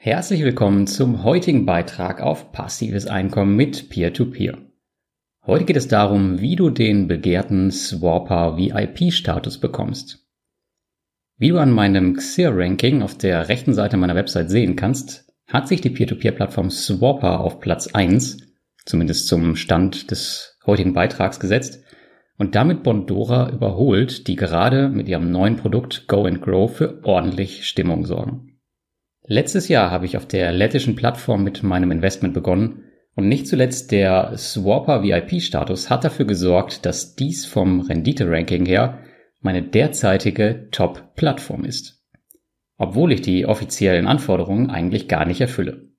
Herzlich willkommen zum heutigen Beitrag auf passives Einkommen mit Peer-to-Peer. -Peer. Heute geht es darum, wie du den begehrten Swapper VIP-Status bekommst. Wie du an meinem XIR-Ranking auf der rechten Seite meiner Website sehen kannst, hat sich die Peer-to-Peer-Plattform Swapper auf Platz 1, zumindest zum Stand des heutigen Beitrags gesetzt, und damit Bondora überholt, die gerade mit ihrem neuen Produkt Go and Grow für ordentlich Stimmung sorgen. Letztes Jahr habe ich auf der lettischen Plattform mit meinem Investment begonnen und nicht zuletzt der Swapper VIP-Status hat dafür gesorgt, dass dies vom Rendite-Ranking her meine derzeitige Top-Plattform ist. Obwohl ich die offiziellen Anforderungen eigentlich gar nicht erfülle.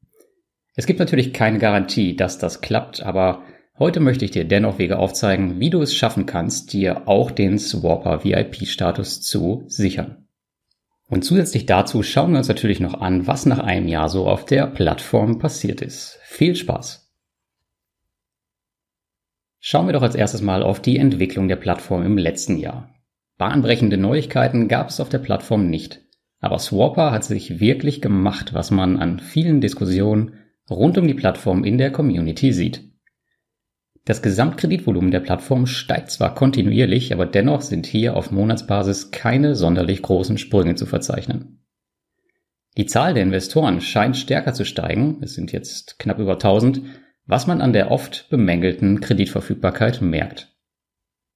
Es gibt natürlich keine Garantie, dass das klappt, aber heute möchte ich dir dennoch Wege aufzeigen, wie du es schaffen kannst, dir auch den Swapper VIP-Status zu sichern. Und zusätzlich dazu schauen wir uns natürlich noch an, was nach einem Jahr so auf der Plattform passiert ist. Viel Spaß! Schauen wir doch als erstes mal auf die Entwicklung der Plattform im letzten Jahr. Bahnbrechende Neuigkeiten gab es auf der Plattform nicht. Aber Swapper hat sich wirklich gemacht, was man an vielen Diskussionen rund um die Plattform in der Community sieht. Das Gesamtkreditvolumen der Plattform steigt zwar kontinuierlich, aber dennoch sind hier auf Monatsbasis keine sonderlich großen Sprünge zu verzeichnen. Die Zahl der Investoren scheint stärker zu steigen, es sind jetzt knapp über 1000, was man an der oft bemängelten Kreditverfügbarkeit merkt.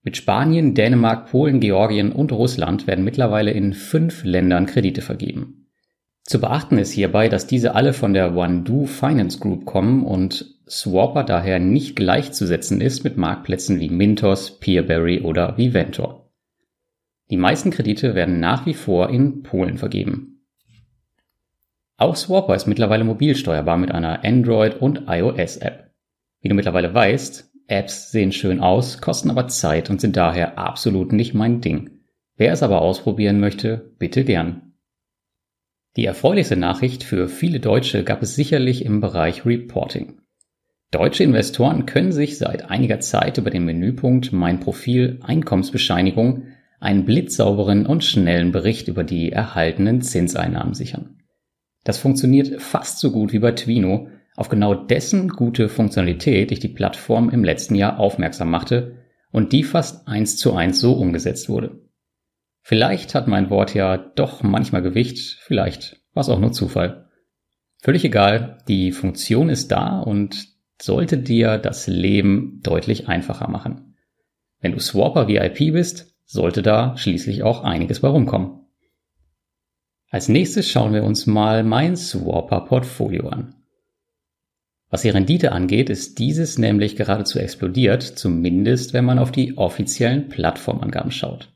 Mit Spanien, Dänemark, Polen, Georgien und Russland werden mittlerweile in fünf Ländern Kredite vergeben. Zu beachten ist hierbei, dass diese alle von der OneDo Finance Group kommen und Swapper daher nicht gleichzusetzen ist mit Marktplätzen wie Mintos, Peerberry oder Viventor. Die meisten Kredite werden nach wie vor in Polen vergeben. Auch Swapper ist mittlerweile mobil steuerbar mit einer Android- und iOS-App. Wie du mittlerweile weißt, Apps sehen schön aus, kosten aber Zeit und sind daher absolut nicht mein Ding. Wer es aber ausprobieren möchte, bitte gern. Die erfreulichste Nachricht für viele Deutsche gab es sicherlich im Bereich Reporting. Deutsche Investoren können sich seit einiger Zeit über den Menüpunkt Mein Profil Einkommensbescheinigung einen blitzsauberen und schnellen Bericht über die erhaltenen Zinseinnahmen sichern. Das funktioniert fast so gut wie bei Twino, auf genau dessen gute Funktionalität ich die Plattform im letzten Jahr aufmerksam machte und die fast eins zu eins so umgesetzt wurde. Vielleicht hat mein Wort ja doch manchmal Gewicht, vielleicht war es auch nur Zufall. Völlig egal, die Funktion ist da und sollte dir das Leben deutlich einfacher machen. Wenn du Swapper VIP bist, sollte da schließlich auch einiges bei rumkommen. Als nächstes schauen wir uns mal mein Swapper Portfolio an. Was die Rendite angeht, ist dieses nämlich geradezu explodiert, zumindest wenn man auf die offiziellen Plattformangaben schaut.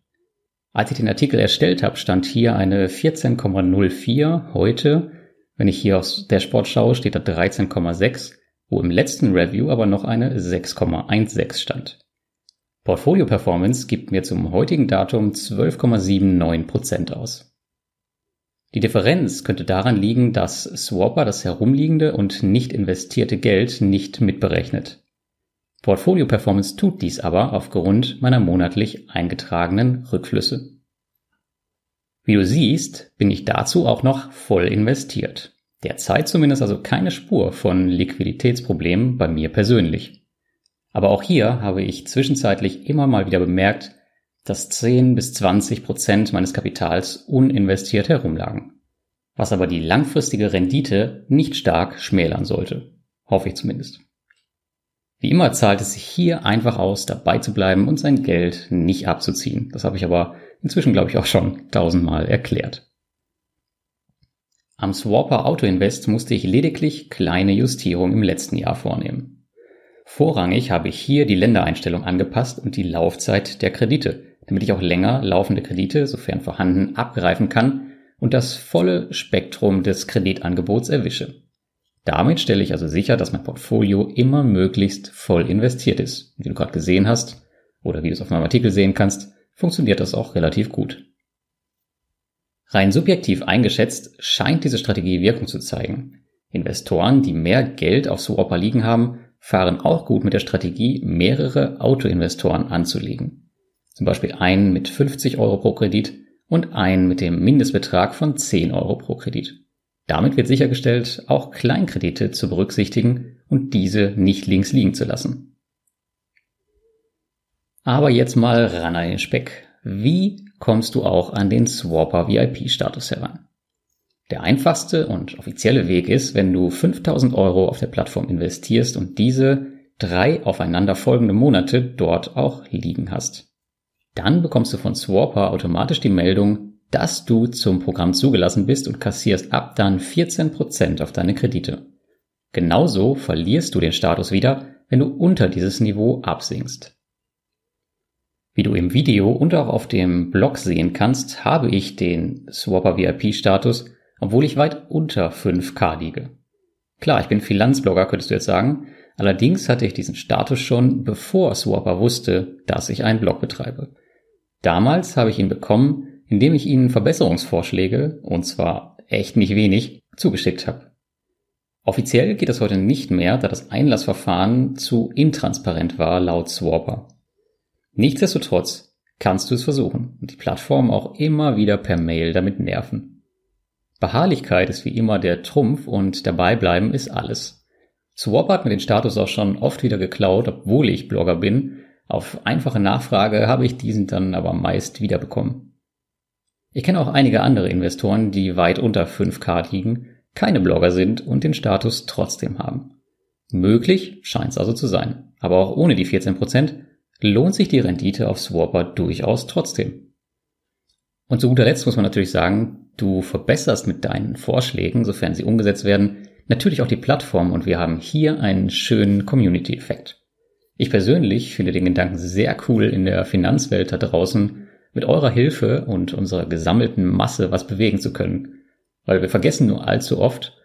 Als ich den Artikel erstellt habe, stand hier eine 14,04. Heute, wenn ich hier aus der Sport schaue, steht da 13,6, wo im letzten Review aber noch eine 6,16 stand. Portfolio Performance gibt mir zum heutigen Datum 12,79% aus. Die Differenz könnte daran liegen, dass Swapper das herumliegende und nicht investierte Geld nicht mitberechnet. Portfolio Performance tut dies aber aufgrund meiner monatlich eingetragenen Rückflüsse. Wie du siehst, bin ich dazu auch noch voll investiert. Derzeit zumindest also keine Spur von Liquiditätsproblemen bei mir persönlich. Aber auch hier habe ich zwischenzeitlich immer mal wieder bemerkt, dass 10 bis 20 Prozent meines Kapitals uninvestiert herumlagen. Was aber die langfristige Rendite nicht stark schmälern sollte. Hoffe ich zumindest. Wie immer zahlt es sich hier einfach aus, dabei zu bleiben und sein Geld nicht abzuziehen. Das habe ich aber inzwischen, glaube ich, auch schon tausendmal erklärt. Am Swapper Auto Invest musste ich lediglich kleine Justierungen im letzten Jahr vornehmen. Vorrangig habe ich hier die Ländereinstellung angepasst und die Laufzeit der Kredite, damit ich auch länger laufende Kredite, sofern vorhanden, abgreifen kann und das volle Spektrum des Kreditangebots erwische. Damit stelle ich also sicher, dass mein Portfolio immer möglichst voll investiert ist. Wie du gerade gesehen hast, oder wie du es auf meinem Artikel sehen kannst, funktioniert das auch relativ gut. Rein subjektiv eingeschätzt scheint diese Strategie Wirkung zu zeigen. Investoren, die mehr Geld auf Swapper liegen haben, fahren auch gut mit der Strategie, mehrere Autoinvestoren anzulegen. Zum Beispiel einen mit 50 Euro pro Kredit und einen mit dem Mindestbetrag von 10 Euro pro Kredit. Damit wird sichergestellt, auch Kleinkredite zu berücksichtigen und diese nicht links liegen zu lassen. Aber jetzt mal ran an den Speck. Wie kommst du auch an den Swapper VIP-Status heran? Der einfachste und offizielle Weg ist, wenn du 5000 Euro auf der Plattform investierst und diese drei aufeinander folgende Monate dort auch liegen hast. Dann bekommst du von Swapper automatisch die Meldung, dass du zum Programm zugelassen bist und kassierst ab dann 14% auf deine Kredite. Genauso verlierst du den Status wieder, wenn du unter dieses Niveau absinkst. Wie du im Video und auch auf dem Blog sehen kannst, habe ich den Swapper VIP Status, obwohl ich weit unter 5k liege. Klar, ich bin Finanzblogger, könntest du jetzt sagen. Allerdings hatte ich diesen Status schon, bevor Swapper wusste, dass ich einen Blog betreibe. Damals habe ich ihn bekommen, indem ich ihnen Verbesserungsvorschläge, und zwar echt nicht wenig, zugeschickt habe. Offiziell geht es heute nicht mehr, da das Einlassverfahren zu intransparent war laut Swapper. Nichtsdestotrotz kannst du es versuchen und die Plattform auch immer wieder per Mail damit nerven. Beharrlichkeit ist wie immer der Trumpf und dabei bleiben ist alles. Swap hat mir den Status auch schon oft wieder geklaut, obwohl ich Blogger bin. Auf einfache Nachfrage habe ich diesen dann aber meist wiederbekommen. Ich kenne auch einige andere Investoren, die weit unter 5k liegen, keine Blogger sind und den Status trotzdem haben. Möglich scheint es also zu sein. Aber auch ohne die 14% lohnt sich die Rendite auf Swapper durchaus trotzdem. Und zu guter Letzt muss man natürlich sagen, du verbesserst mit deinen Vorschlägen, sofern sie umgesetzt werden, natürlich auch die Plattform und wir haben hier einen schönen Community-Effekt. Ich persönlich finde den Gedanken sehr cool, in der Finanzwelt da draußen mit eurer Hilfe und unserer gesammelten Masse was bewegen zu können. Weil wir vergessen nur allzu oft,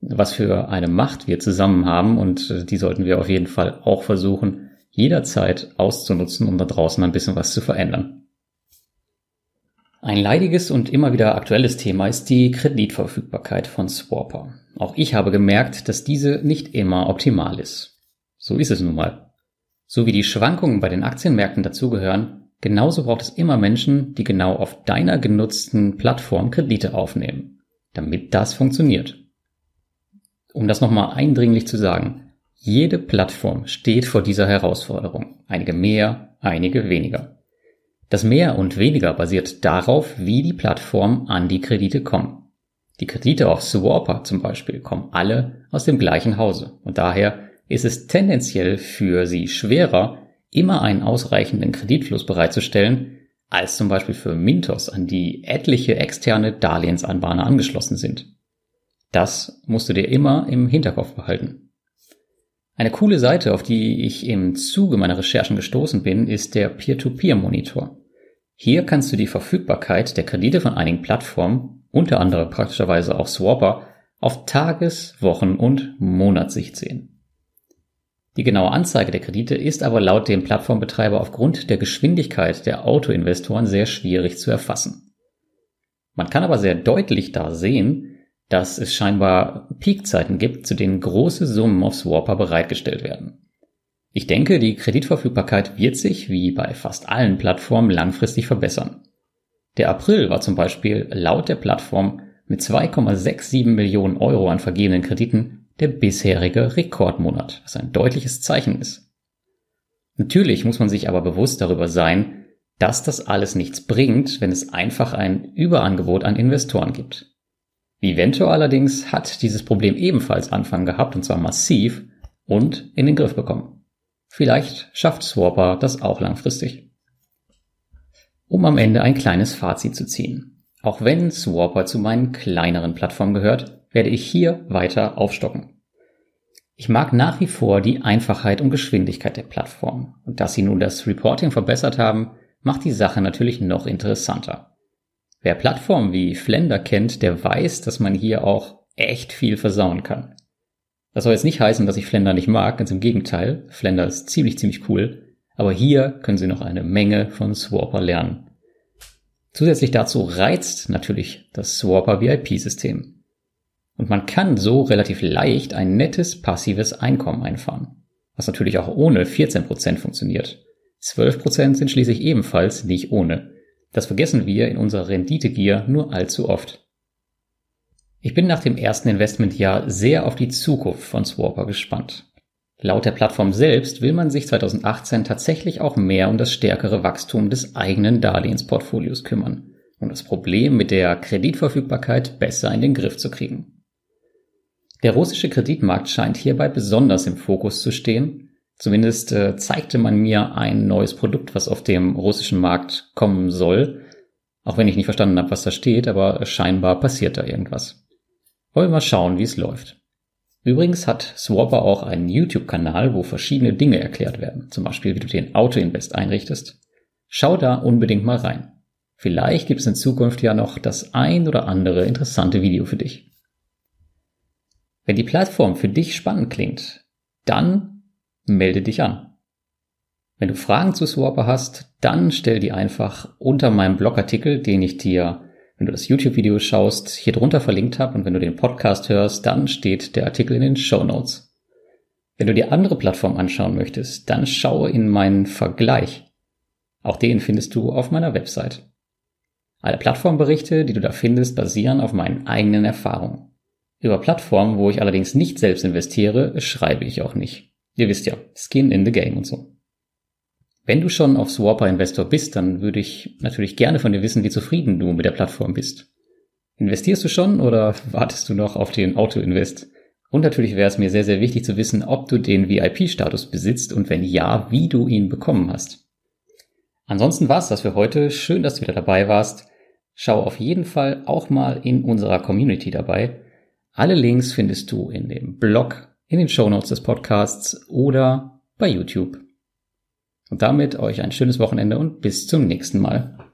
was für eine Macht wir zusammen haben und die sollten wir auf jeden Fall auch versuchen, jederzeit auszunutzen, um da draußen ein bisschen was zu verändern. Ein leidiges und immer wieder aktuelles Thema ist die Kreditverfügbarkeit von Swapper. Auch ich habe gemerkt, dass diese nicht immer optimal ist. So ist es nun mal. So wie die Schwankungen bei den Aktienmärkten dazugehören, genauso braucht es immer Menschen, die genau auf deiner genutzten Plattform Kredite aufnehmen, damit das funktioniert. Um das nochmal eindringlich zu sagen, jede Plattform steht vor dieser Herausforderung. Einige mehr, einige weniger. Das Mehr und Weniger basiert darauf, wie die Plattform an die Kredite kommen. Die Kredite auf Swapper zum Beispiel kommen alle aus dem gleichen Hause und daher ist es tendenziell für sie schwerer, immer einen ausreichenden Kreditfluss bereitzustellen, als zum Beispiel für Mintos, an die etliche externe Darlehensanbahner angeschlossen sind. Das musst du dir immer im Hinterkopf behalten. Eine coole Seite, auf die ich im Zuge meiner Recherchen gestoßen bin, ist der Peer-to-Peer-Monitor. Hier kannst du die Verfügbarkeit der Kredite von einigen Plattformen, unter anderem praktischerweise auch Swapper, auf Tages-, Wochen- und Monatssicht sehen. Die genaue Anzeige der Kredite ist aber laut dem Plattformbetreiber aufgrund der Geschwindigkeit der Autoinvestoren sehr schwierig zu erfassen. Man kann aber sehr deutlich da sehen, dass es scheinbar Peakzeiten gibt, zu denen große Summen auf Swapper bereitgestellt werden. Ich denke, die Kreditverfügbarkeit wird sich, wie bei fast allen Plattformen, langfristig verbessern. Der April war zum Beispiel laut der Plattform mit 2,67 Millionen Euro an vergebenen Krediten der bisherige Rekordmonat, was ein deutliches Zeichen ist. Natürlich muss man sich aber bewusst darüber sein, dass das alles nichts bringt, wenn es einfach ein Überangebot an Investoren gibt. Vivento allerdings hat dieses Problem ebenfalls Anfang gehabt, und zwar massiv, und in den Griff bekommen. Vielleicht schafft Swapper das auch langfristig. Um am Ende ein kleines Fazit zu ziehen. Auch wenn Swapper zu meinen kleineren Plattformen gehört, werde ich hier weiter aufstocken. Ich mag nach wie vor die Einfachheit und Geschwindigkeit der Plattform. Und dass sie nun das Reporting verbessert haben, macht die Sache natürlich noch interessanter. Wer Plattformen wie Flender kennt, der weiß, dass man hier auch echt viel versauen kann. Das soll jetzt nicht heißen, dass ich Flender nicht mag, ganz im Gegenteil. Flender ist ziemlich, ziemlich cool. Aber hier können Sie noch eine Menge von Swapper lernen. Zusätzlich dazu reizt natürlich das Swapper VIP-System. Und man kann so relativ leicht ein nettes passives Einkommen einfahren. Was natürlich auch ohne 14% funktioniert. 12% sind schließlich ebenfalls nicht ohne. Das vergessen wir in unserer Renditegier nur allzu oft. Ich bin nach dem ersten Investmentjahr sehr auf die Zukunft von Swapper gespannt. Laut der Plattform selbst will man sich 2018 tatsächlich auch mehr um das stärkere Wachstum des eigenen Darlehensportfolios kümmern, um das Problem mit der Kreditverfügbarkeit besser in den Griff zu kriegen. Der russische Kreditmarkt scheint hierbei besonders im Fokus zu stehen. Zumindest äh, zeigte man mir ein neues Produkt, was auf dem russischen Markt kommen soll. Auch wenn ich nicht verstanden habe, was da steht, aber scheinbar passiert da irgendwas. Wollen wir mal schauen, wie es läuft. Übrigens hat Swapper auch einen YouTube-Kanal, wo verschiedene Dinge erklärt werden. Zum Beispiel, wie du den Auto-Invest einrichtest. Schau da unbedingt mal rein. Vielleicht gibt es in Zukunft ja noch das ein oder andere interessante Video für dich. Wenn die Plattform für dich spannend klingt, dann melde dich an. Wenn du Fragen zu Swapper hast, dann stell die einfach unter meinem Blogartikel, den ich dir wenn du das YouTube-Video schaust, hier drunter verlinkt habe und wenn du den Podcast hörst, dann steht der Artikel in den Show Notes. Wenn du dir andere Plattformen anschauen möchtest, dann schaue in meinen Vergleich. Auch den findest du auf meiner Website. Alle Plattformberichte, die du da findest, basieren auf meinen eigenen Erfahrungen. Über Plattformen, wo ich allerdings nicht selbst investiere, schreibe ich auch nicht. Ihr wisst ja, Skin in the Game und so. Wenn du schon auf Swapper Investor bist, dann würde ich natürlich gerne von dir wissen, wie zufrieden du mit der Plattform bist. Investierst du schon oder wartest du noch auf den Auto-Invest? Und natürlich wäre es mir sehr, sehr wichtig zu wissen, ob du den VIP-Status besitzt und wenn ja, wie du ihn bekommen hast. Ansonsten war's das für heute. Schön, dass du wieder dabei warst. Schau auf jeden Fall auch mal in unserer Community dabei. Alle Links findest du in dem Blog, in den Show Notes des Podcasts oder bei YouTube. Und damit euch ein schönes Wochenende und bis zum nächsten Mal.